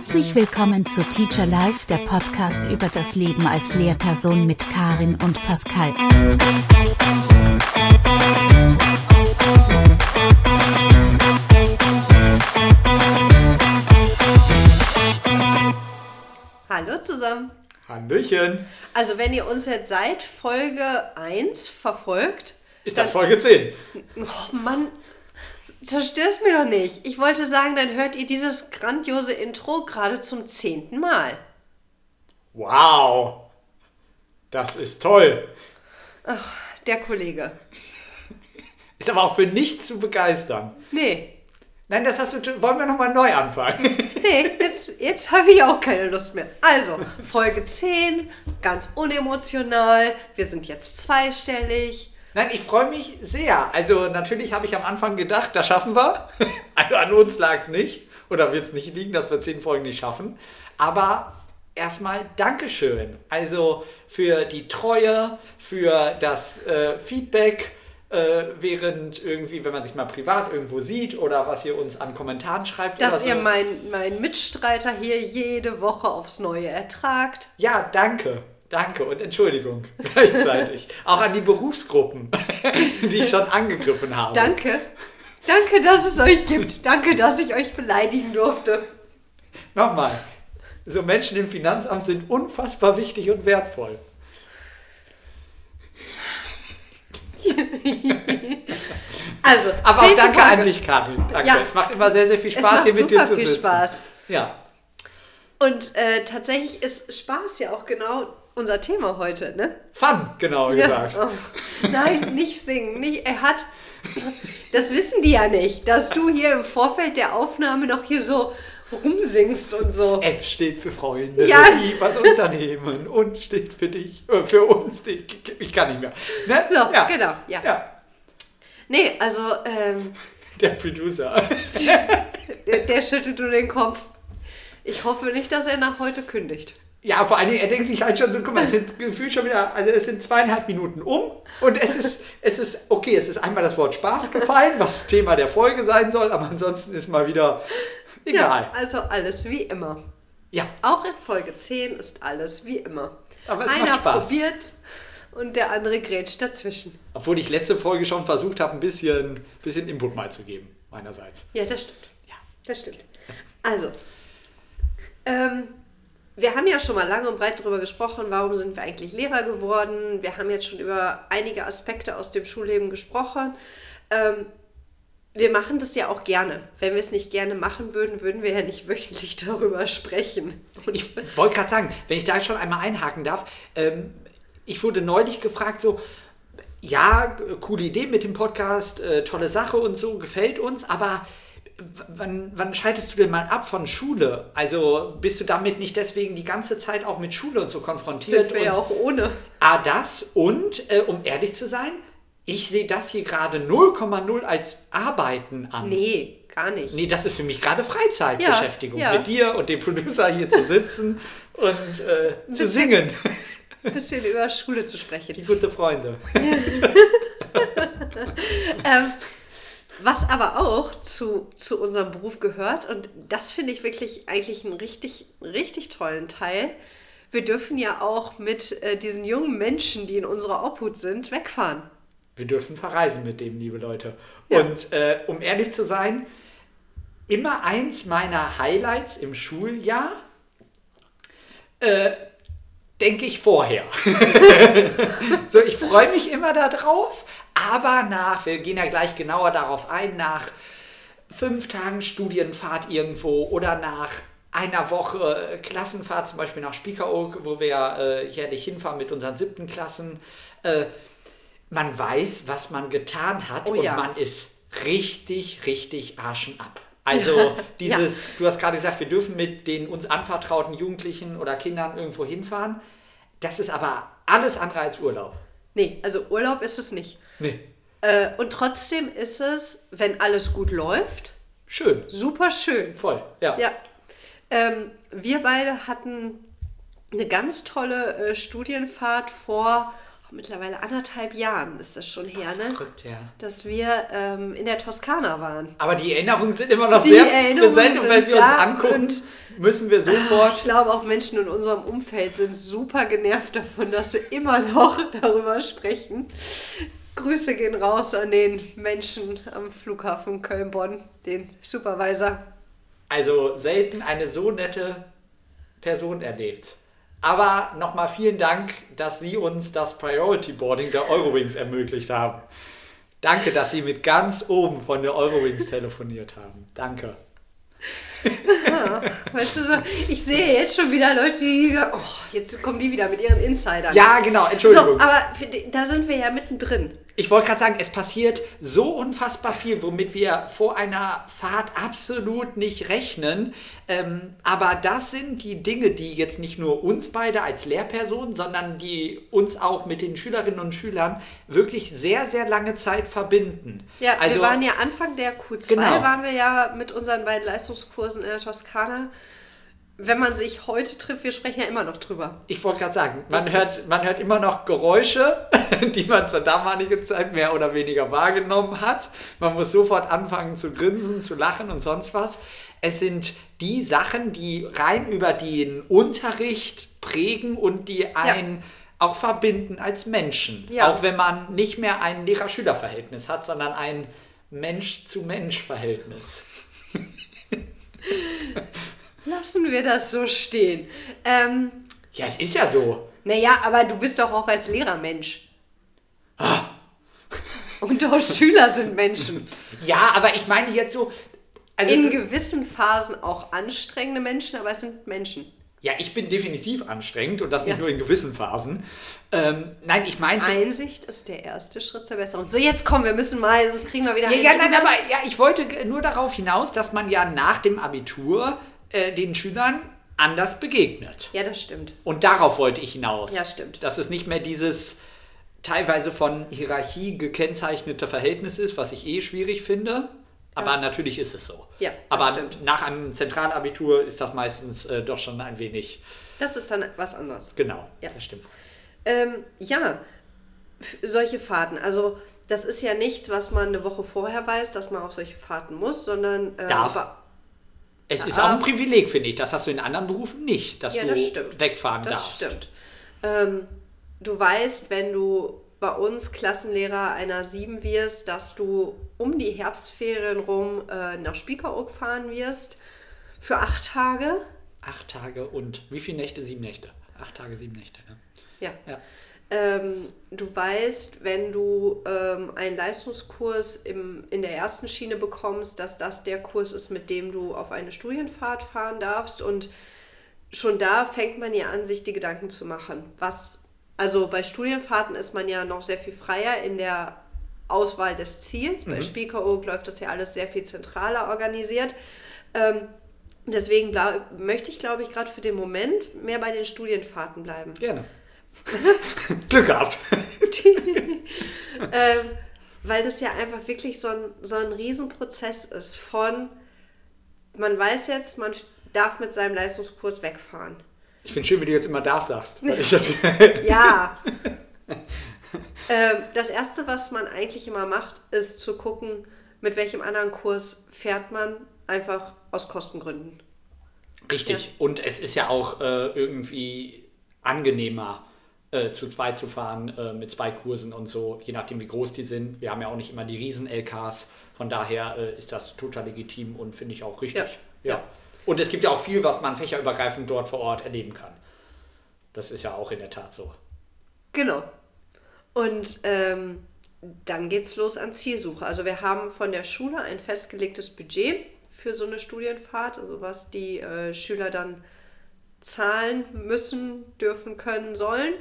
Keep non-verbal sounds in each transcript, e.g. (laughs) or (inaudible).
Herzlich willkommen zu Teacher Life, der Podcast über das Leben als Lehrperson mit Karin und Pascal. Hallo zusammen. Hallöchen. Also wenn ihr uns jetzt seit Folge 1 verfolgt, Ist das Folge 10? oh Mann, zerstör's mir doch nicht. Ich wollte sagen, dann hört ihr dieses grandiose Intro gerade zum zehnten Mal. Wow. Das ist toll. Der Kollege. Ist aber auch für nichts zu begeistern. Nee, Nein, das hast du. Wollen wir nochmal neu anfangen? (laughs) nee, jetzt, jetzt habe ich auch keine Lust mehr. Also, Folge 10, ganz unemotional. Wir sind jetzt zweistellig. Nein, ich freue mich sehr. Also, natürlich habe ich am Anfang gedacht, das schaffen wir. (laughs) Also, an uns lag es nicht. Oder wird es nicht liegen, dass wir zehn Folgen nicht schaffen. Aber erstmal Dankeschön. Also, für die Treue, für das äh, Feedback. Äh, während irgendwie, wenn man sich mal privat irgendwo sieht oder was ihr uns an Kommentaren schreibt. Dass oder ihr so. meinen mein Mitstreiter hier jede Woche aufs Neue ertragt. Ja, danke. Danke und Entschuldigung (laughs) gleichzeitig. Auch an die Berufsgruppen, die ich schon angegriffen habe. Danke. Danke, dass es euch gibt. Danke, dass ich euch beleidigen durfte. Nochmal. So Menschen im Finanzamt sind unfassbar wichtig und wertvoll. (laughs) Also, Aber auch danke Folge. an dich, Karin. Danke. Ja. Es macht immer sehr, sehr viel Es Spaß, macht hier mit dir zu viel sitzen. Spaß. Ja. Und äh, tatsächlich ist Spaß ja auch genau unser Thema heute, ne? Fun, genau gesagt. Oh. Nein, nicht singen. Nicht, er hat. Das wissen die ja nicht, dass du hier im Vorfeld der Aufnahme noch hier so rumsingst und so. F steht für Freunde, Ja. die was unternehmen und steht für dich, äh, für uns. Die, ich kann nicht mehr. Ne? So, genau, ja. ja. Nee, also, ähm, Der Producer. (laughs) der, der schüttelt nur den Kopf. Ich hoffe nicht, dass er nach heute kündigt. Ja, vor allen Dingen, er denkt sich halt schon so, guck mal, es sind gefühlt schon wieder, also es sind zweieinhalb Minuten um und es ist, es ist, okay, es ist einmal das Wort Spaß gefallen, was Thema der Folge sein soll, aber ansonsten ist mal wieder egal. Ja, also alles wie immer. Ja, Auch in Folge 10 ist alles wie immer. Aber es Einer macht Spaß. probiert's und der andere grätscht dazwischen. obwohl ich letzte Folge schon versucht habe, ein bisschen, bisschen Input mal zu geben, meinerseits. Ja, das stimmt. Ja. Das stimmt. Also, ähm, wir haben ja schon mal lange und breit darüber gesprochen, warum sind wir eigentlich Lehrer geworden. Wir haben jetzt schon über einige Aspekte aus dem Schulleben gesprochen. Ähm, wir machen das ja auch gerne. Wenn wir es nicht gerne machen würden, würden wir ja nicht (laughs) wöchentlich darüber sprechen. Und Ich wollte gerade sagen, wenn ich da schon einmal einhaken darf, ähm, ich wurde neulich gefragt, so, ja, coole Idee mit dem Podcast, äh, tolle Sache und so, gefällt uns, aber wann, wann schaltest du denn mal ab von Schule? Also bist du damit nicht deswegen die ganze Zeit auch mit Schule und so konfrontiert? sind wir ja auch ohne. A, das und, äh, um ehrlich zu sein, ich sehe das hier gerade 0,0 als Arbeiten an. Nee, gar nicht. Nee, das ist für mich gerade Freizeitbeschäftigung. Ja, ja. Mit dir und dem Producer hier zu sitzen (laughs) und äh, zu bisschen- singen. Ein bisschen über Schule zu sprechen. Wie gute Freunde. (laughs) (laughs) Ähm, was aber auch zu, zu unserem Beruf gehört, und das finde ich wirklich eigentlich einen richtig, richtig tollen Teil. Wir dürfen ja auch mit äh, diesen jungen Menschen, die in unserer Obhut sind, wegfahren. Wir dürfen verreisen mit dem, liebe Leute. Ja. Und äh, um ehrlich zu sein, immer eins meiner Highlights im Schuljahr, äh, denke ich vorher. (laughs) so, ich freue mich immer darauf, aber nach, wir gehen ja gleich genauer darauf ein, nach fünf Tagen Studienfahrt irgendwo oder nach einer Woche Klassenfahrt, zum Beispiel nach Spiekeroog, wo wir ja äh, jährlich hinfahren mit unseren siebten Klassen, äh, man weiß, was man getan hat Oh und ja. man ist richtig, richtig arschen ab. (laughs) Also dieses, du hast gerade gesagt, wir dürfen mit den uns anvertrauten Jugendlichen oder Kindern irgendwo hinfahren. Das ist aber alles andere als Urlaub. Nee, also Urlaub ist es nicht. Nee. Äh, und trotzdem ist es, wenn alles gut läuft, Schön. super schön. Voll. Ja. Ja. Ähm, wir beide hatten eine ganz tolle äh, Studienfahrt vor, mittlerweile anderthalb Jahren ist das schon her, ne? Verrückt, ja. Dass wir ähm, in der Toskana waren. Aber die Erinnerungen sind immer noch Die sehr Erinnerungen präsent und wenn wir uns angucken, müssen wir sofort. Ich glaube, auch Menschen in unserem Umfeld sind super genervt davon, dass wir immer noch (laughs) darüber sprechen. Grüße gehen raus an den Menschen am Flughafen Köln-Bonn, den Supervisor. Also selten eine so nette Person erlebt. Aber nochmal vielen Dank, dass Sie uns das Priority Boarding der Eurowings ermöglicht haben. Danke, dass Sie mit ganz oben von der Eurowings telefoniert haben. Danke. Weißt du so, ich sehe jetzt schon wieder Leute, die, oh, jetzt kommen die wieder mit ihren Insidern. Ja, genau, So, Entschuldigung. aber da sind wir ja mittendrin. Ich wollte gerade sagen, es passiert so unfassbar viel, womit wir vor einer Fahrt absolut nicht rechnen. Ähm, aber das sind die Dinge, die jetzt nicht nur uns beide als Lehrpersonen, sondern die uns auch mit den Schülerinnen und Schülern wirklich sehr, sehr lange Zeit verbinden. Ja, also, wir waren ja Anfang der Q2, Genau. waren wir ja mit unseren beiden Leistungskursen in der Toskana. Wenn man sich heute trifft, wir sprechen ja immer noch drüber. Ich wollte gerade sagen, man Das hört, man hört immer noch Geräusche, (laughs) die man zur damaligen Zeit mehr oder weniger wahrgenommen hat. Man muss sofort anfangen zu grinsen, zu lachen und sonst was. Es sind die Sachen, die rein über den Unterricht prägen und die einen auch verbinden als Menschen. Ja. Auch wenn man nicht mehr ein Lehrer-Schüler-Verhältnis hat, sondern ein Mensch-zu-Mensch-Verhältnis. (laughs) Lassen wir das so stehen. Ähm, Ja, es ist ja so. naja, aber du bist doch auch als Lehrer Mensch. Ah. Und auch Schüler sind Menschen. Ja, aber ich meine jetzt so. Also, In gewissen Phasen auch anstrengende Menschen, aber es sind Menschen. Ja, ich bin definitiv anstrengend und das nicht Ja. nur in gewissen Phasen. Ähm, nein, ich meine. Einsicht ist der erste Schritt zur Besserung. So, jetzt kommen wir müssen mal, sonst kriegen wir wieder Ja, ja, nein, aber ja, ich wollte nur darauf hinaus, dass man ja nach dem Abitur äh, den Schülern anders begegnet. Ja, das stimmt. Und darauf wollte ich hinaus. Ja, stimmt. Dass es nicht mehr dieses teilweise von Hierarchie gekennzeichnete Verhältnis ist, was ich eh schwierig finde. Aber natürlich ist es so. Ja, das Aber stimmt. nach einem Zentralabitur ist das meistens äh, doch schon ein wenig. Das ist dann was anderes. Genau, Ja. das stimmt. Ähm, ja, solche Fahrten. Also, das ist ja nichts, was man eine Woche vorher weiß, dass man auf solche Fahrten muss, sondern. Äh, Darf. Es ist auch ein Privileg, finde ich. Das hast du in anderen Berufen nicht, dass Ja, du das stimmt. wegfahren Das darfst. stimmt. Ähm, du weißt, wenn du bei uns Klassenlehrer einer 7 wirst, dass du um die Herbstferien rum äh, nach Spiekeroog fahren wirst für acht Tage. Acht Tage und wie viele Nächte? Sieben Nächte. Acht Tage, sieben Nächte. Ne? Ja. Ja. Ähm, du weißt, wenn du ähm, einen Leistungskurs im, in der ersten Schiene bekommst, dass das der Kurs ist, mit dem du auf eine Studienfahrt fahren darfst. Und schon da fängt man ja an, sich die Gedanken zu machen. Was, also bei Studienfahrten ist man ja noch sehr viel freier in der Auswahl des Ziels. Bei Spiekeroog läuft das ja alles sehr viel zentraler organisiert. Ähm, deswegen glaub, möchte ich, glaube ich, gerade für den Moment mehr bei den Studienfahrten bleiben. Gerne. (laughs) Glück gehabt. (laughs) ähm, weil das ja einfach wirklich so ein, so ein Riesenprozess ist von, man weiß jetzt, man darf mit seinem Leistungskurs wegfahren. Ich finde schön, wie du jetzt immer darf sagst. Das (laughs) Ja. (laughs) ähm, das Erste, was man eigentlich immer macht, ist zu gucken, mit welchem anderen Kurs fährt man, einfach aus Kostengründen. Richtig. Und es ist ja auch äh, irgendwie angenehmer, äh, zu zweit zu fahren, äh, mit zwei Kursen und so, je nachdem, wie groß die sind. Wir haben ja auch nicht immer die Riesen-LKs. Von daher äh, ist das total legitim und finde ich auch richtig. Ja. ja. Und es gibt ja auch viel, was man fächerübergreifend dort vor Ort erleben kann. Das ist ja auch in der Tat so. Genau. Und ähm, dann geht's los an Zielsuche. Also wir haben von der Schule ein festgelegtes Budget für so eine Studienfahrt, also was die äh, Schüler dann zahlen müssen, dürfen, können, sollen.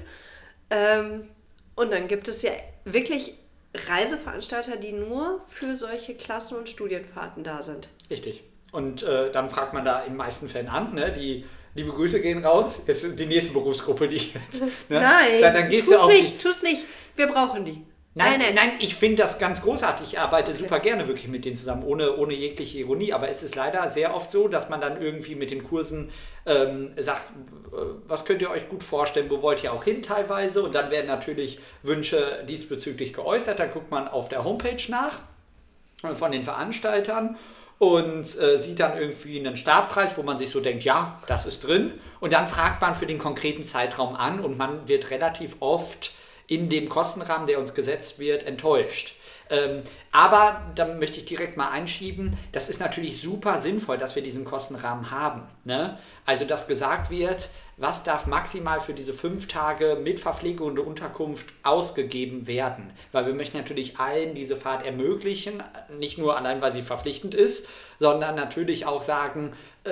Ähm, und dann gibt es ja wirklich Reiseveranstalter, die nur für solche Klassen- und Studienfahrten da sind. Richtig. Und äh, dann fragt man da in den meisten Fällen an, ne? die liebe Grüße gehen raus. Jetzt die nächste Berufsgruppe, die ich jetzt. Ne? Nein, dann, dann gehst tu's du auf nicht, die, tu's nicht. Wir brauchen die. Nein, nett. nein, ich finde das ganz großartig. Ich arbeite super gerne wirklich mit denen zusammen, ohne, ohne jegliche Ironie. Aber es ist leider sehr oft so, dass man dann irgendwie mit den Kursen ähm, sagt, äh, was könnt ihr euch gut vorstellen, wo wollt ihr auch hin teilweise? Und dann werden natürlich Wünsche diesbezüglich geäußert. Dann guckt man auf der Homepage nach von den Veranstaltern und äh, sieht dann irgendwie einen Startpreis, wo man sich so denkt, ja, das ist drin. Und dann fragt man für den konkreten Zeitraum an und man wird relativ oft in dem Kostenrahmen, der uns gesetzt wird, enttäuscht. Ähm, aber da möchte ich direkt mal einschieben, das ist natürlich super sinnvoll, dass wir diesen Kostenrahmen haben. Ne? Also, dass gesagt wird, was darf maximal für diese fünf Tage mit Verpflegung und Unterkunft ausgegeben werden. Weil wir möchten natürlich allen diese Fahrt ermöglichen, nicht nur allein, weil sie verpflichtend ist, sondern natürlich auch sagen, äh,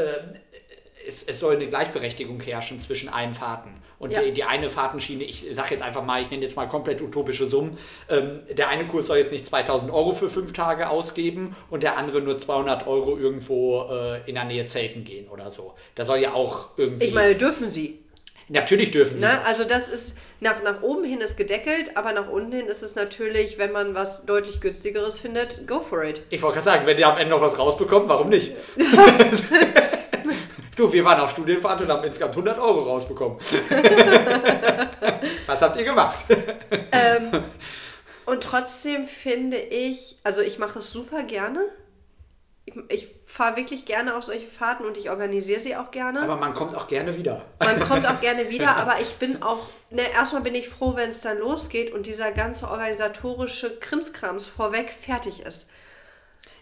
es, es soll eine Gleichberechtigung herrschen zwischen allen Fahrten. Und Ja. die, die eine Fahrtenschiene, ich sage jetzt einfach mal, ich nenne jetzt mal komplett utopische Summen, ähm, der eine Kurs soll jetzt nicht 2000 Euro für fünf Tage ausgeben und der andere nur 200 Euro irgendwo äh, in der Nähe Zelten gehen oder so. Da soll ja auch irgendwie... Ich meine, dürfen sie. natürlich dürfen sie Ne? das. Also das ist, nach, nach oben hin ist gedeckelt, aber nach unten hin ist es natürlich, wenn man was deutlich günstigeres findet, go for it. Ich wollte gerade sagen, wenn ihr am Ende noch was rausbekommt, warum nicht? (laughs) (laughs) du, wir waren auf Studienfahrt und haben insgesamt 100 Euro rausbekommen. (laughs) was habt ihr gemacht? Und trotzdem finde ich, also ich mache es super gerne. Ich, ich fahre wirklich gerne auf solche Fahrten und ich organisiere sie auch gerne. Aber man kommt auch gerne wieder. Man kommt auch gerne (laughs) wieder, aber ich bin auch, ne, erstmal bin ich froh, wenn es dann losgeht und dieser ganze organisatorische Krimskrams vorweg fertig ist.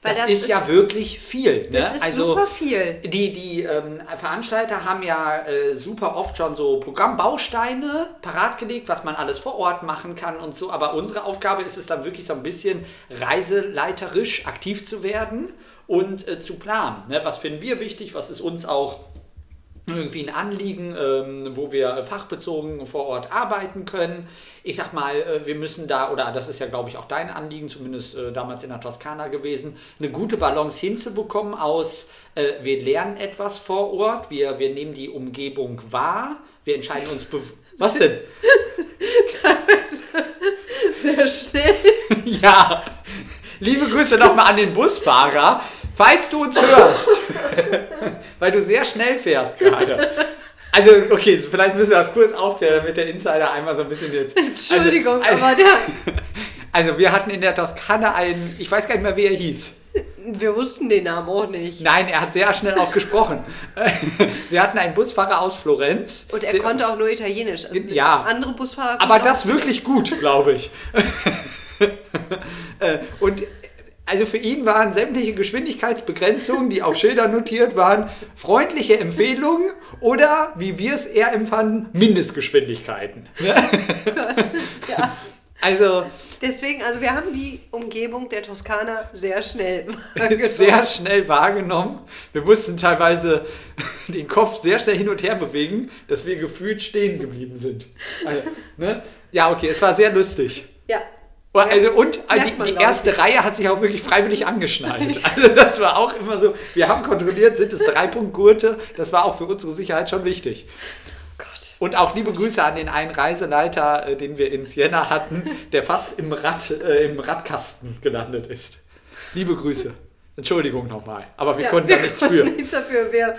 Weil Das, ist, ja wirklich viel. Ne? Das ist also, super viel. Die, die ähm, Veranstalter haben ja äh, super oft schon so Programmbausteine parat gelegt, was man alles vor Ort machen kann und so. Aber unsere Aufgabe ist es dann wirklich so ein bisschen reiseleiterisch aktiv zu werden und äh, zu planen. Ne? Was finden wir wichtig? Was ist uns auch irgendwie ein Anliegen, ähm, wo wir fachbezogen vor Ort arbeiten können. Ich sag mal, äh, wir müssen da, oder das ist ja, glaube ich, auch dein Anliegen, zumindest äh, damals in der Toskana gewesen, eine gute Balance hinzubekommen aus, äh, wir lernen etwas vor Ort, wir, wir nehmen die Umgebung wahr, wir entscheiden uns, bew- was denn? (laughs) Sehr schnell. (laughs) Ja, liebe Grüße nochmal an den Busfahrer, falls du uns hörst, (laughs) weil du sehr schnell fährst gerade. Also, okay, vielleicht müssen wir das kurz aufklären, damit der Insider einmal so ein bisschen jetzt. (laughs) Entschuldigung, also, aber der, (laughs) Also, wir hatten in der Toskana einen, ich weiß gar nicht mehr, wie er hieß. wir wussten den Namen auch nicht. Nein, er hat sehr schnell auch gesprochen. Wir hatten einen Busfahrer aus Florenz. Und er der- konnte auch nur Italienisch. Also Ja. Andere Busfahrer Aber das wirklich gut, glaube ich. Äh, Und also für ihn waren sämtliche Geschwindigkeitsbegrenzungen, die auf Schildern notiert waren, freundliche Empfehlungen oder, wie wir es eher empfanden, Mindestgeschwindigkeiten. Ne? (laughs) Also Deswegen, also wir haben die Umgebung der Toskana sehr schnell (laughs) wahrgenommen. sehr schnell wahrgenommen. Wir mussten teilweise (laughs) den Kopf sehr schnell hin und her bewegen, dass wir gefühlt stehen geblieben sind. Also, ne? Ja, okay, es war sehr lustig. Ja. Oh, Also und Merkt die, die erste. Reihe hat sich auch wirklich freiwillig angeschnallt. (laughs) Also das war auch immer so, wir haben kontrolliert, sind es Dreipunktgurte, das war auch für unsere Sicherheit schon wichtig. Gott. Und auch liebe Grüße an den einen Reiseleiter, äh, den wir in Siena hatten, der fast im, Rad, äh, im Radkasten gelandet ist. Liebe Grüße. Entschuldigung nochmal, aber wir Ja, konnten da nichts für. Nichts dafür. Wir,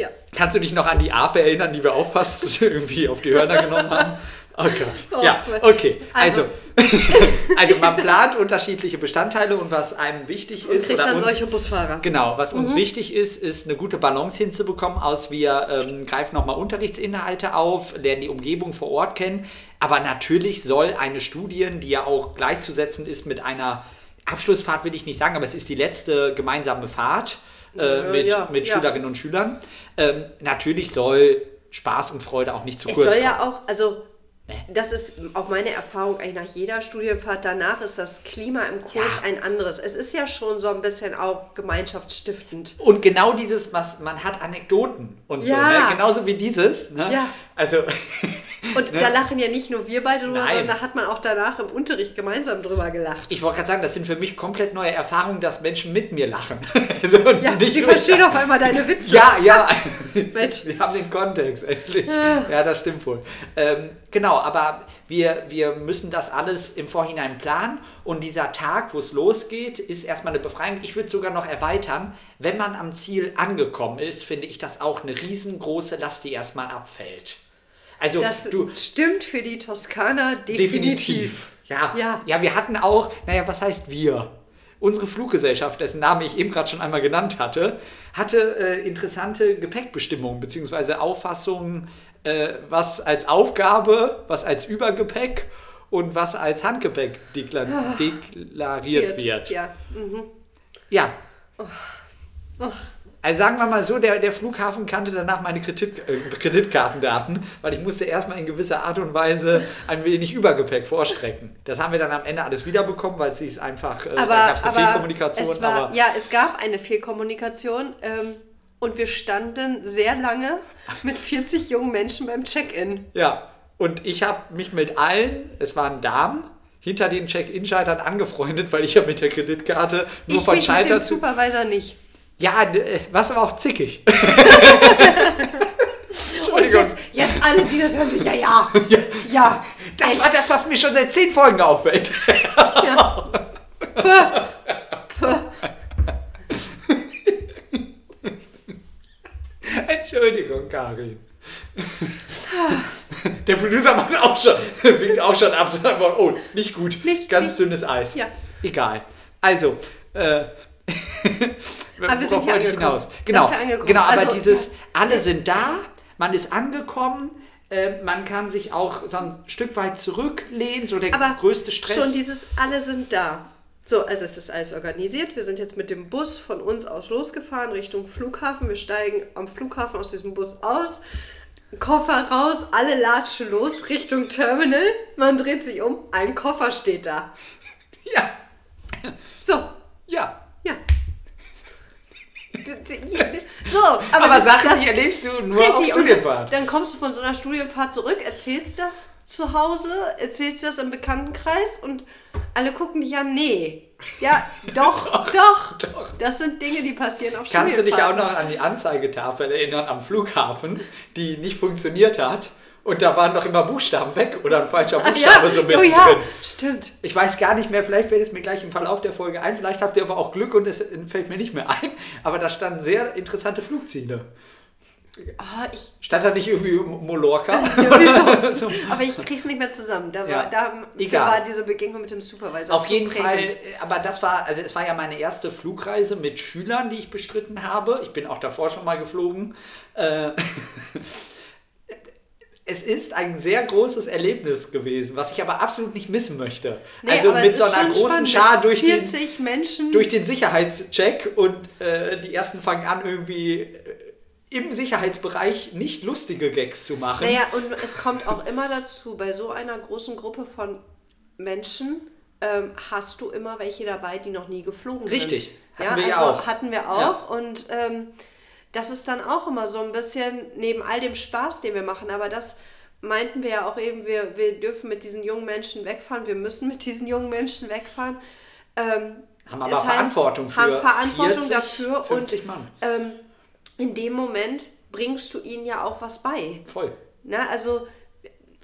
ja. Kannst du dich noch an die Ape erinnern, die wir auch fast (laughs) irgendwie auf die Hörner genommen haben? Oh Gott. Oh ja, okay. Also, Also- (laughs) also man plant unterschiedliche Bestandteile und was einem wichtig Und ist kriegt oder dann uns, solche Busfahrer. Genau, was Mhm. uns wichtig ist, ist eine gute Balance hinzubekommen aus, wir ähm, greifen nochmal Unterrichtsinhalte auf, lernen die Umgebung vor Ort kennen, aber natürlich soll eine Studien, die ja auch gleichzusetzen ist mit einer Abschlussfahrt, will ich nicht sagen, aber es ist die letzte gemeinsame Fahrt äh, mit, ja, mit. Schülerinnen und Schülern. Ähm, natürlich soll Spaß und Freude auch nicht zu Es kurz soll kommen. ja auch, also das ist auch meine Erfahrung eigentlich nach jeder Studienfahrt. Danach ist das Klima im Kurs Ja. ein anderes. Es ist ja schon so ein bisschen auch gemeinschaftsstiftend. Und genau dieses, was man hat Anekdoten und so, Ja. ne? genauso wie dieses. Ne? Ja. Also (laughs) Und (laughs) da lachen ja nicht nur wir beide drüber, Nein. sondern da hat man auch danach im Unterricht gemeinsam drüber gelacht. Ich wollte gerade sagen, das sind für mich komplett neue Erfahrungen, dass Menschen mit mir lachen. Also (laughs) Ja, sie verstehen auf einmal deine Witze. Ja, ja. Wir haben den Kontext, endlich. Ja, das stimmt wohl. Ähm, genau, aber wir, wir müssen das alles im Vorhinein planen und dieser Tag, wo es losgeht, ist erstmal eine Befreiung. Ich würde sogar noch erweitern, wenn man am Ziel angekommen ist, finde ich das auch eine riesengroße Last, die erstmal abfällt. Also Das du stimmt für die Toskana definitiv. definitiv. Ja, ja. Ja. wir hatten auch, naja, was heißt wir? Unsere Fluggesellschaft, dessen Namen ich eben gerade schon einmal genannt hatte, hatte äh, interessante Gepäckbestimmungen bzw. Auffassungen, äh, was als Aufgabe, was als Übergepäck und was als Handgepäck dekla deklariert wird. Ja. Mhm. Ja. Ach, Also sagen wir mal so, der, der Flughafen kannte danach meine Kredit, äh, Kreditkartendaten, weil ich musste erstmal in gewisser Art und Weise ein wenig Übergepäck vorstrecken. Das haben wir dann am Ende alles wiederbekommen, weil es sich einfach, äh, aber, gab es eine Fehlkommunikation. es war, aber ja, es gab eine Fehlkommunikation ähm, und wir standen sehr lange mit 40 jungen Menschen beim Check-in. ja, und ich habe mich mit allen, es waren Damen, hinter den Check-In-Schaltern angefreundet, weil ich ja mit der Kreditkarte nur ich von mich mit dem. Supervisor nicht. Ja, äh, was aber auch zickig. (laughs) Und Entschuldigung. jetzt, jetzt alle, die das hören, so, ja, ja, ja. Das war das, was mir schon seit zehn Folgen auffällt. ja. Entschuldigung, Karin. Der Producer macht auch schon, winkt auch schon ab. Oh, nicht gut. Nicht- Ganz nicht- dünnes Eis. Ja. Egal. Also, äh, Aber wir sind wollte ich angekommen. hinaus? Genau, wir angekommen- genau aber also, dieses, alle sind da, man ist angekommen, äh, man kann sich auch so ein Stück weit zurücklehnen, so der Aber größte Stress. schon dieses alle sind da. So, also ist alles organisiert. Wir sind jetzt mit dem Bus von uns aus losgefahren Richtung Flughafen. Wir steigen am Flughafen aus diesem Bus aus. Koffer raus, alle latschen los Richtung Terminal. Man dreht sich um, ein Koffer steht da. ja, So, ja. So, aber, (laughs) Aber, das- Sachen, das- die erlebst du nur auf Richtig, das, Studienfahrt. dann kommst du von so einer Studienfahrt zurück, erzählst das zu Hause, erzählst das im Bekanntenkreis und alle gucken dich an, nee. Ja, (laughs) doch, doch, doch. Das sind Dinge, die passieren auf Kannst du dich auch Studienfahrten. noch an die Anzeigetafel erinnern am Flughafen, die nicht funktioniert hat? Und da waren noch immer Buchstaben weg oder ein falscher Ach Buchstabe ja, so oh mittendrin. ja, stimmt. Ich weiß gar nicht mehr, vielleicht fällt es mir gleich im Verlauf der Folge ein, vielleicht habt ihr aber auch Glück und es fällt mir nicht mehr ein. Aber da standen sehr interessante Flugziele. Oh, ich, Stand da nicht irgendwie Mallorca? (laughs) ja? (laughs) So. Aber ich krieg's nicht mehr zusammen. Da war, Ja, da war diese Begegnung mit dem Supervisor Auf jeden Fall, prägend. äh, aber das war, also es war ja meine erste Flugreise mit Schülern, die ich bestritten habe. Ich bin auch davor schon mal geflogen. Äh, (laughs) es ist ein sehr großes Erlebnis gewesen, was ich aber absolut nicht missen möchte. Nee, also mit so einer großen Schar durch den, 40 Menschen. durch den Sicherheitscheck und äh, die ersten fangen an, irgendwie äh, im Sicherheitsbereich nicht lustige Gags zu machen. Naja, und es kommt auch immer dazu, bei so einer großen Gruppe von Menschen ähm, hast du immer welche dabei, die noch nie geflogen Richtig. sind. Hatten ja, wir ja also auch. hatten wir auch. Und ähm, das ist dann auch immer so ein bisschen neben all dem Spaß, den wir machen. Aber das meinten wir ja auch eben, wir, wir dürfen mit diesen jungen Menschen wegfahren, wir müssen mit diesen jungen Menschen wegfahren. Ähm, Haben aber das heißt, Verantwortung für haben Verantwortung 40, dafür 50 und Mann. Ähm, in dem Moment bringst du ihnen ja auch was bei. Voll. Na, also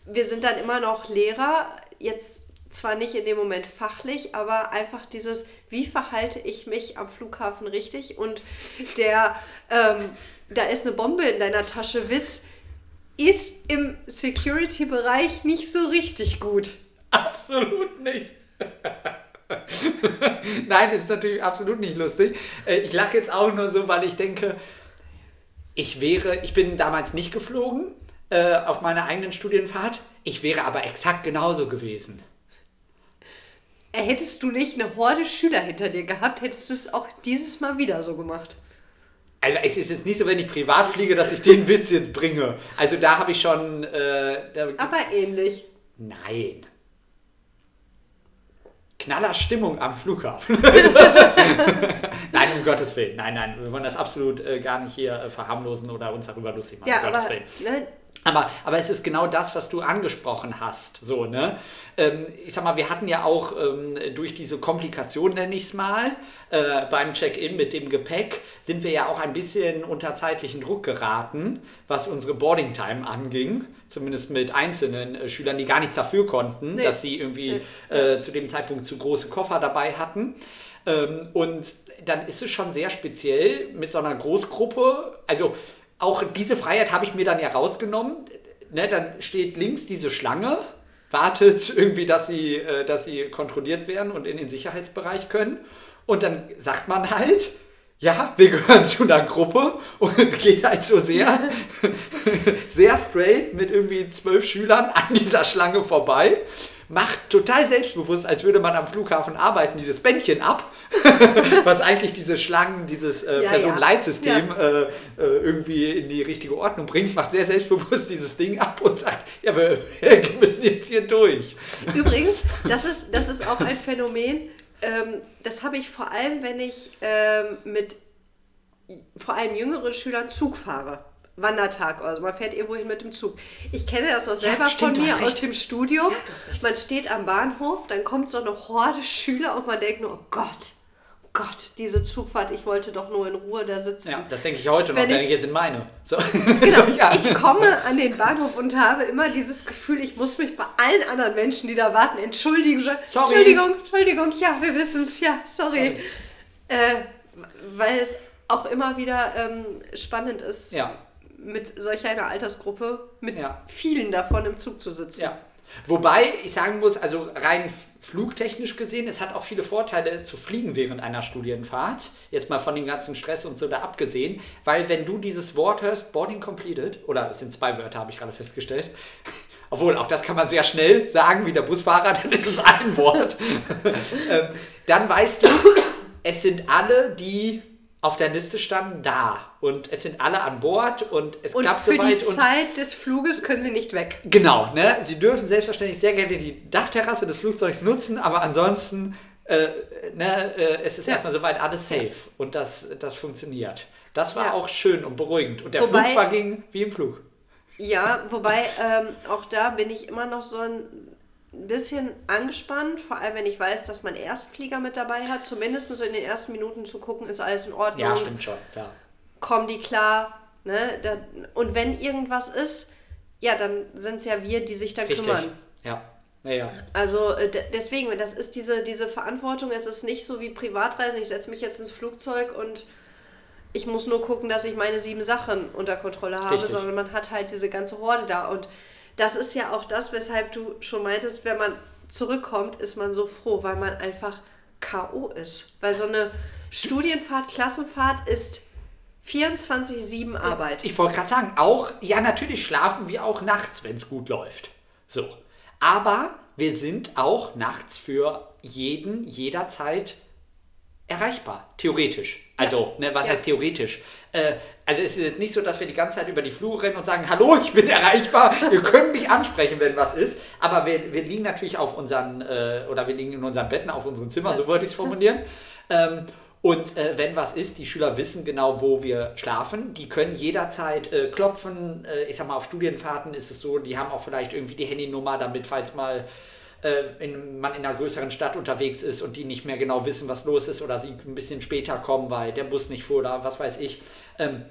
wir sind dann immer noch Lehrer, jetzt zwar nicht in dem Moment fachlich, aber einfach dieses, wie verhalte ich mich am Flughafen richtig und der, ähm, da ist eine Bombe in deiner Tasche, Witz, ist im Security-Bereich nicht so richtig gut. Absolut nicht. (laughs) Nein, ist natürlich absolut nicht lustig. Äh, Ich lache jetzt auch nur so, weil ich denke, ich wäre, ich bin damals nicht geflogen äh, auf meiner eigenen Studienfahrt. Ich wäre aber exakt genauso gewesen. Äh, Hättest du nicht eine Horde Schüler hinter dir gehabt, hättest du es auch dieses Mal wieder so gemacht. Also es ist jetzt nicht so, wenn ich privat fliege, dass ich den Witz jetzt bringe. Also da habe ich schon... Äh, Aber ähnlich. Nein. Knaller Stimmung am Flughafen. (laughs) nein, um Gottes Willen. Nein, nein, wir wollen das absolut äh, gar nicht hier äh, verharmlosen oder uns darüber lustig machen. Ja, um Gottes aber Willen. ne, Aber, aber es ist genau das, was du angesprochen hast. So, ne? Ähm, ich sag mal, wir hatten ja auch ähm, durch diese Komplikation, nenne ich es mal, äh, beim Check-in mit dem Gepäck, sind wir ja auch ein bisschen unter zeitlichen Druck geraten, was unsere Boarding-Time anging. Zumindest mit einzelnen äh, Schülern, die gar nichts dafür konnten, Nee. dass sie irgendwie äh, zu dem Zeitpunkt zu große Koffer dabei hatten. Ähm, und dann ist es schon sehr speziell mit so einer Großgruppe. Also auch diese Freiheit habe ich mir dann ja rausgenommen. Ne, dann steht links diese Schlange, wartet (laughs) irgendwie, dass sie, äh, dass sie kontrolliert werden und in den Sicherheitsbereich können. Und dann sagt man halt, ja, wir gehören (laughs) zu einer Gruppe und (laughs) geht halt so sehr, sehr straight mit irgendwie zwölf Schülern an dieser Schlange vorbei. Macht total selbstbewusst, als würde man am Flughafen arbeiten, dieses Bändchen ab, (laughs) was eigentlich diese Schlangen, dieses äh, Ja, ja. Personenleitsystem äh, äh, irgendwie in die richtige Ordnung bringt, macht sehr selbstbewusst dieses Ding ab und sagt, ja, wir, (laughs) wir müssen jetzt hier durch. Übrigens, (laughs) das ist, das ist auch ein Phänomen, ähm, das habe ich vor allem, wenn ich ähm, mit vor allem jüngeren Schülern Zug fahre. Wandertag, also man fährt irgendwo hin mit dem Zug. Ich kenne das noch selber stimmt, von mir aus dem Studium. Ja. Man steht am Bahnhof, dann kommt so eine Horde Schüler und man denkt nur, oh Gott, oh Gott, diese Zugfahrt, ich wollte doch nur in Ruhe da sitzen. Ja, das denke ich heute noch, denn ich- hier sind meine. So. Genau. (laughs) ja. Ich komme an den Bahnhof und habe immer dieses Gefühl, ich muss mich bei allen anderen Menschen, die da warten, entschuldigen. So, Sorry. Entschuldigung, Entschuldigung, ja, wir wissen es, ja, sorry. Äh, weil es auch immer wieder ähm, spannend ist, Ja. Mit solch einer Altersgruppe, mit Ja. vielen davon im Zug zu sitzen. Ja. Wobei ich sagen muss, also rein flugtechnisch gesehen, es hat auch viele Vorteile zu fliegen während einer Studienfahrt. Jetzt mal von dem ganzen Stress und so da abgesehen, weil wenn du dieses Wort hörst, Boarding completed, oder es sind zwei Wörter, habe ich gerade festgestellt. (laughs) Obwohl, auch das kann man sehr schnell sagen, wie der Busfahrer, (laughs) dann ist es ein Wort. (laughs) ähm, dann weißt du, es sind alle, die auf der Liste standen, da. Und es sind alle an Bord und es Und klappt für soweit. die Zeit des Fluges können sie nicht weg. Genau, ne? Sie dürfen selbstverständlich sehr gerne die Dachterrasse des Flugzeugs nutzen, aber ansonsten äh, ne, äh, es ist Ja. erstmal soweit alles safe und das, das funktioniert. Das war Ja. auch schön und beruhigend. Und der Wobei- Flug verging wie im Flug. Ja, wobei ähm, auch da bin ich immer noch so ein bisschen angespannt, vor allem wenn ich weiß, dass mein Erstflieger mit dabei hat, zumindest so in den ersten Minuten zu gucken, ist alles in Ordnung, Ja, stimmt schon, klar. kommen die klar, ne? Da, und wenn irgendwas ist, ja, dann sind es ja wir, die sich dann Richtig. kümmern. Ja. Naja. Also äh, de- deswegen, das ist diese, diese Verantwortung, es ist nicht so wie Privatreisen, ich setze mich jetzt ins Flugzeug und ich muss nur gucken, dass ich meine sieben Sachen unter Kontrolle habe, Richtig. sondern man hat halt diese ganze Horde da. Und das ist ja auch das, weshalb du schon meintest, wenn man zurückkommt, ist man so froh, weil man einfach K.O. ist. Weil so eine Studienfahrt, Klassenfahrt ist 24-7 Arbeit. Ich wollte gerade sagen, auch, ja, natürlich schlafen wir auch nachts, wenn es gut läuft. So. Aber wir sind auch nachts für jeden jederzeit erreichbar, theoretisch. Also, ne, was Ja. heißt theoretisch? Äh, also es ist jetzt nicht so, dass wir die ganze Zeit über die Flure rennen und sagen, hallo, ich bin erreichbar, ihr könnt mich ansprechen, wenn was ist. Aber wir, wir liegen natürlich auf unseren, äh, oder wir liegen in unseren Betten, auf unseren Zimmern, so wollte ich es formulieren. Ähm, und äh, wenn was ist, die Schüler wissen genau, wo wir schlafen. Die können jederzeit äh, klopfen. Äh, ich sag mal, auf Studienfahrten ist es so, die haben auch vielleicht irgendwie die Handynummer, damit, falls mal äh, in, man in einer größeren Stadt unterwegs ist und die nicht mehr genau wissen, was los ist oder sie ein bisschen später kommen, weil der Bus nicht fuhr oder was weiß ich. Ähm,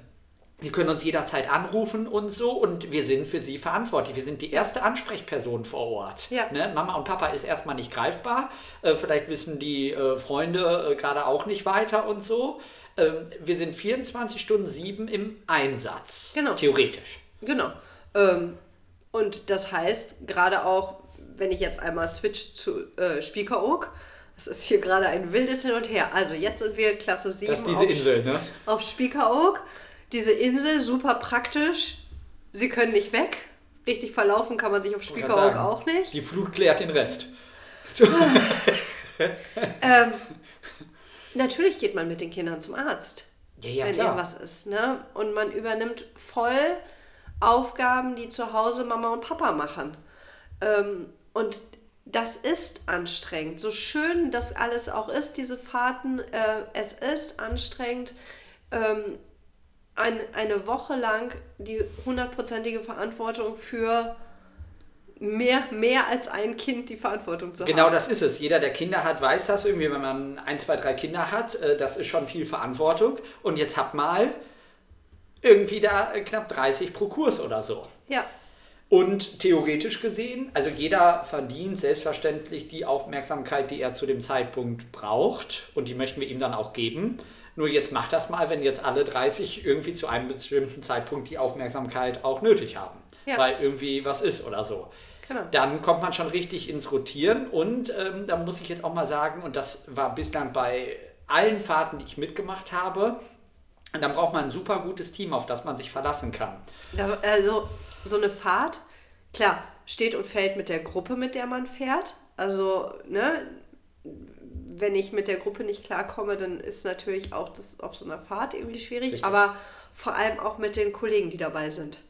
Sie können uns jederzeit anrufen und so und wir sind für Sie verantwortlich. Wir sind die erste Ansprechperson vor Ort. Ja. Ne? Mama und Papa ist erstmal nicht greifbar. Äh, vielleicht wissen die äh, Freunde äh, gerade auch nicht weiter und so. Ähm, wir sind 24 Stunden 7 im Einsatz. Genau. Theoretisch. Genau. Ähm, und das heißt, gerade auch, wenn ich jetzt einmal switch zu äh, Spiekeroog, das ist hier gerade ein wildes Hin und Her. Also jetzt sind wir Klasse 7 Das ist diese auf, Insel, ne? auf Spiekeroog. Diese Insel, super praktisch. Sie können nicht weg. Richtig verlaufen kann man sich auf Spiekeroog auch nicht. Die Flut klärt den Rest. (laughs) Ähm, natürlich geht man mit den Kindern zum Arzt. Ja, ja, wenn klar. irgendwas ist. Ne? Und man übernimmt voll Aufgaben, die zu Hause Mama und Papa machen. Ähm, und das ist anstrengend. So schön das alles auch ist, diese Fahrten, äh, es ist anstrengend. Ähm, ein, eine Woche lang die hundertprozentige Verantwortung für mehr, mehr als ein Kind die Verantwortung zu Genau haben. das ist es. Jeder, der Kinder hat, weiß das irgendwie, wenn man ein, zwei, drei Kinder hat, äh, das ist schon viel Verantwortung. Und jetzt habt mal irgendwie da äh, knapp 30 pro Kurs oder so. Ja, Und theoretisch gesehen, also jeder verdient selbstverständlich die Aufmerksamkeit, die er zu dem Zeitpunkt braucht. Und die möchten wir ihm dann auch geben. Nur jetzt macht das mal, wenn jetzt alle 30 irgendwie zu einem bestimmten Zeitpunkt die Aufmerksamkeit auch nötig haben. Ja. Weil irgendwie was ist oder so. Genau. Dann kommt man schon richtig ins Rotieren. Und ähm, da muss ich jetzt auch mal sagen, und das war bislang bei allen Fahrten, die ich mitgemacht habe, dann braucht man ein super gutes Team, auf das man sich verlassen kann. Also so eine Fahrt, klar, steht und fällt mit der Gruppe, mit der man fährt. Also, ne, wenn ich mit der Gruppe nicht klarkomme, dann ist natürlich auch das auf so einer Fahrt irgendwie schwierig. Richtig. Aber vor allem auch mit den Kollegen, die dabei sind.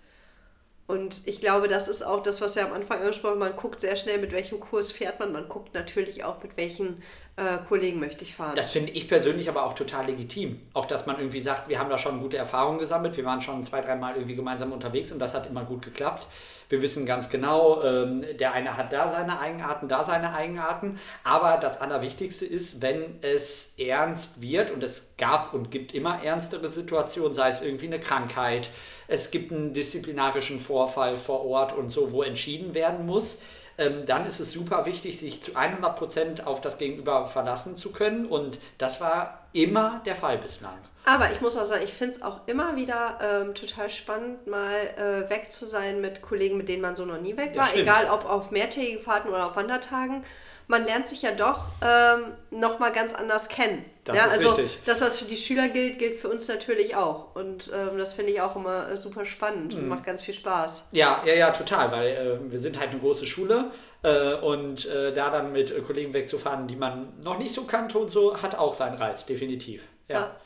Und ich glaube, das ist auch das, was wir am Anfang angesprochen haben. Man guckt sehr schnell, mit welchem Kurs fährt man. Man guckt natürlich auch, mit welchen äh, Kollegen möchte ich fahren. Das finde ich persönlich aber auch total legitim. Auch, dass man irgendwie sagt, wir haben da schon gute Erfahrungen gesammelt. Wir waren schon zwei, dreimal irgendwie gemeinsam unterwegs und das hat immer gut geklappt. Wir wissen ganz genau, ähm, der eine hat da seine Eigenarten, da seine Eigenarten. Aber das Allerwichtigste ist, wenn es ernst wird und es gab und gibt immer ernstere Situationen, sei es irgendwie eine Krankheit, es gibt einen disziplinarischen Vorfall vor Ort und so, wo entschieden werden muss ähm, dann ist es super wichtig, sich zu 100% auf das Gegenüber verlassen zu können. Und das war immer der Fall bislang. Aber ich muss auch sagen, ich finde es auch immer wieder ähm, total spannend, mal äh, weg zu sein mit Kollegen, mit denen man so noch nie weg Ja, war. stimmt. Egal ob auf mehrtägigen Fahrten oder auf Wandertagen. Man lernt sich ja doch ähm, nochmal ganz anders kennen. Das ja, ist also richtig. das, was für die Schüler gilt, gilt für uns natürlich auch. Und ähm, das finde ich auch immer äh, super spannend Mhm. und macht ganz viel Spaß. Ja, ja, ja, total, weil äh, wir sind halt eine große Schule äh, und äh, da dann mit äh, Kollegen wegzufahren, die man noch nicht so kannte und so, hat auch seinen Reiz, definitiv. Ja. Ja.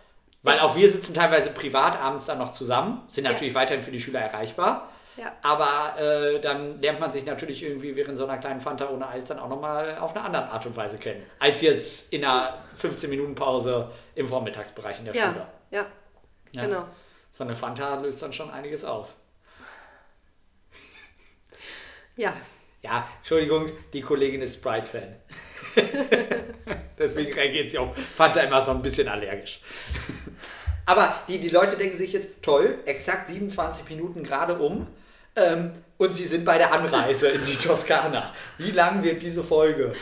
Weil auch wir sitzen teilweise privat abends dann noch zusammen, sind Ja. natürlich weiterhin für die Schüler erreichbar. Ja. Aber äh, dann lernt man sich natürlich irgendwie während so einer kleinen Fanta ohne Eis dann auch nochmal auf eine andere Art und Weise kennen. Als jetzt in einer 15-Minuten-Pause im Vormittagsbereich in der Ja, Schule. ja, Ja. genau. So eine Fanta löst dann schon einiges aus. Ja, Ja, Entschuldigung, die Kollegin ist Sprite-Fan. (laughs) Deswegen reagiert sie auf Fanta immer so ein bisschen allergisch. Aber die, die Leute denken sich jetzt, toll, exakt 27 Minuten gerade um ähm, und sie sind bei der Anreise in die Toskana. Wie lang wird diese Folge?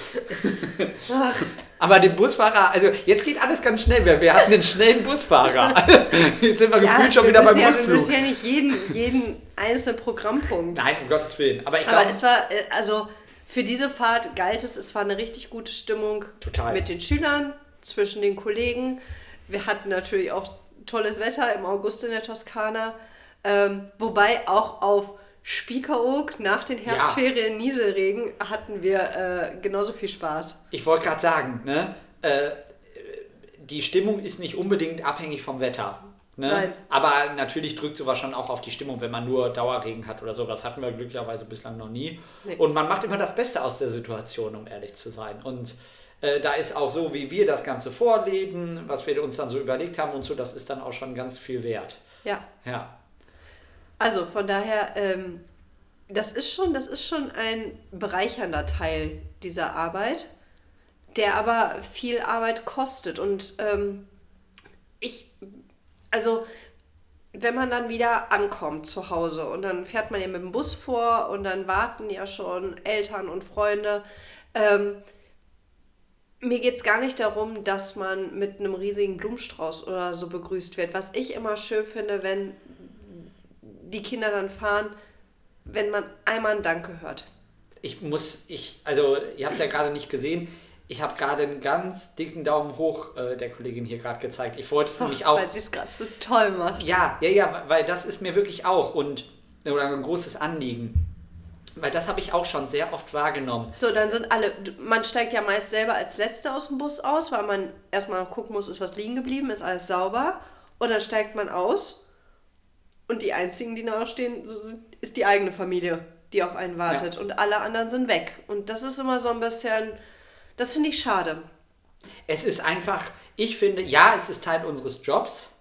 (laughs) Aber den Busfahrer, also jetzt geht alles ganz schnell. Wir, wir hatten einen schnellen Busfahrer. (laughs) Jetzt sind wir gefühlt schon wir wieder beim ja, wir Rückflug. müssen ja nicht jeden, jeden einzelnen Programmpunkt Nein, um Gottes Willen. Aber ich Aber glaube, es war, äh, also für diese Fahrt galt es, es war eine richtig gute Stimmung Total. mit den Schülern, zwischen den Kollegen. Wir hatten natürlich auch tolles Wetter im August in der Toskana. Ähm, wobei auch auf Spiekeroog nach den Herbstferien Nieselregen hatten wir äh, genauso viel Spaß. Ich wollte gerade sagen, ne, äh, die Stimmung ist nicht unbedingt abhängig vom Wetter. Ne? Nein. Aber natürlich drückt sowas schon auch auf die Stimmung, wenn man nur Dauerregen hat oder so. Das hatten wir glücklicherweise bislang noch nie. Nee. Und man macht immer das Beste aus der Situation, um ehrlich zu sein. Und äh, da ist auch so, wie wir das Ganze vorleben, was wir uns dann so überlegt haben und so, das ist dann auch schon ganz viel wert. Ja. Ja. Also von daher, ähm, das ist schon, das ist schon ein bereichernder Teil dieser Arbeit, der aber viel Arbeit kostet. Und ähm, ich, also wenn man dann wieder ankommt zu Hause und dann fährt man ja mit dem Bus vor und dann warten ja schon Eltern und Freunde. Ähm, mir geht es gar nicht darum, dass man mit einem riesigen Blumenstrauß oder so begrüßt wird. Was ich immer schön finde, wenn die Kinder dann fahren, wenn man einmal ein Danke hört. Ich muss, ich, also ihr habt es ja gerade nicht gesehen, ich habe gerade einen ganz dicken Daumen hoch äh, der Kollegin hier gerade gezeigt. Ich wollte es nämlich auch. Weil sie es gerade so toll macht. Ja, ja, ja, weil das ist mir wirklich auch und oder ein großes Anliegen. Weil das habe ich auch schon sehr oft wahrgenommen. So, dann sind alle, man steigt ja meist selber als Letzter aus dem Bus aus, weil man erstmal noch gucken muss, ist was liegen geblieben, ist alles sauber. Und dann steigt man aus und die einzigen, die noch stehen, so sind, ist die eigene Familie, die auf einen wartet. Und alle anderen sind weg. Und das ist immer so ein bisschen, das finde ich schade. Es ist einfach, ich finde, ja, es ist Teil unseres Jobs.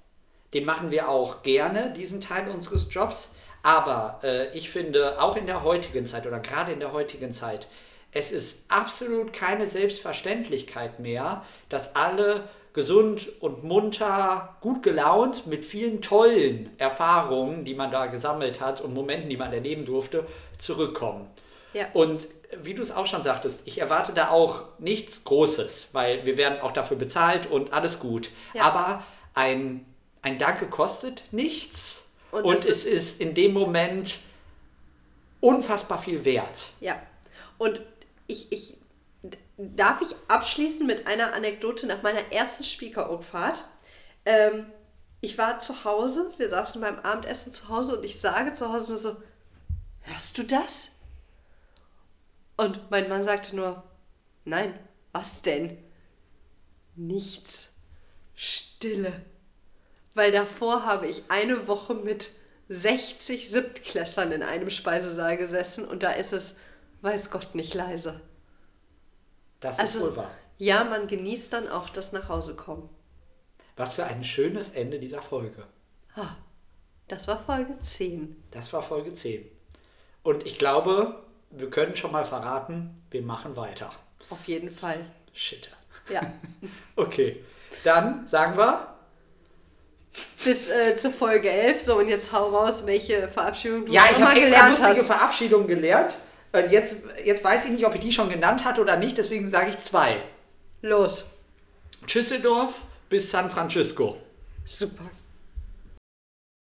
Den machen wir auch gerne, diesen Teil unseres Jobs. Aber äh, ich finde, auch in der heutigen Zeit oder gerade in der heutigen Zeit, es ist absolut keine Selbstverständlichkeit mehr, dass alle gesund und munter, gut gelaunt, mit vielen tollen Erfahrungen, die man da gesammelt hat und Momenten, die man erleben durfte, zurückkommen. Ja. Und wie du es auch schon sagtest, ich erwarte da auch nichts Großes, weil wir werden auch dafür bezahlt und alles gut. Ja. Aber ein, ein Danke kostet nichts Und und, es ist- ist in dem Moment unfassbar viel wert. Ja. Und ich, ich darf ich abschließen mit einer Anekdote nach meiner ersten Spiekeroog-Fahrt. Ähm, ich war zu Hause, wir saßen beim Abendessen zu Hause und ich sage zu Hause nur so, hörst du das? Und mein Mann sagte nur, nein, was denn? Nichts. Stille. Weil davor habe ich eine Woche mit 60 Siebtklässern in einem Speisesaal gesessen und da ist es, weiß Gott, nicht leise. Das ist Also, wohl wahr. ja, man genießt dann auch das Nachhausekommen. Was für ein schönes Ende dieser Folge. Ah, das war Folge 10. Das war Folge 10. Und ich glaube, wir können schon mal verraten, wir machen weiter. Auf jeden Fall. Shit. Ja. (laughs) Okay, dann sagen wir, Bis äh, zur Folge 11. So, und jetzt hau raus, welche Verabschiedung du ja, ich habe extra gelernt lustige hast. Verabschiedungen gelehrt. Und jetzt, jetzt weiß ich nicht, ob ich die schon genannt hatte oder nicht, deswegen sage ich zwei. Los. Düsseldorf bis San Francisco. Super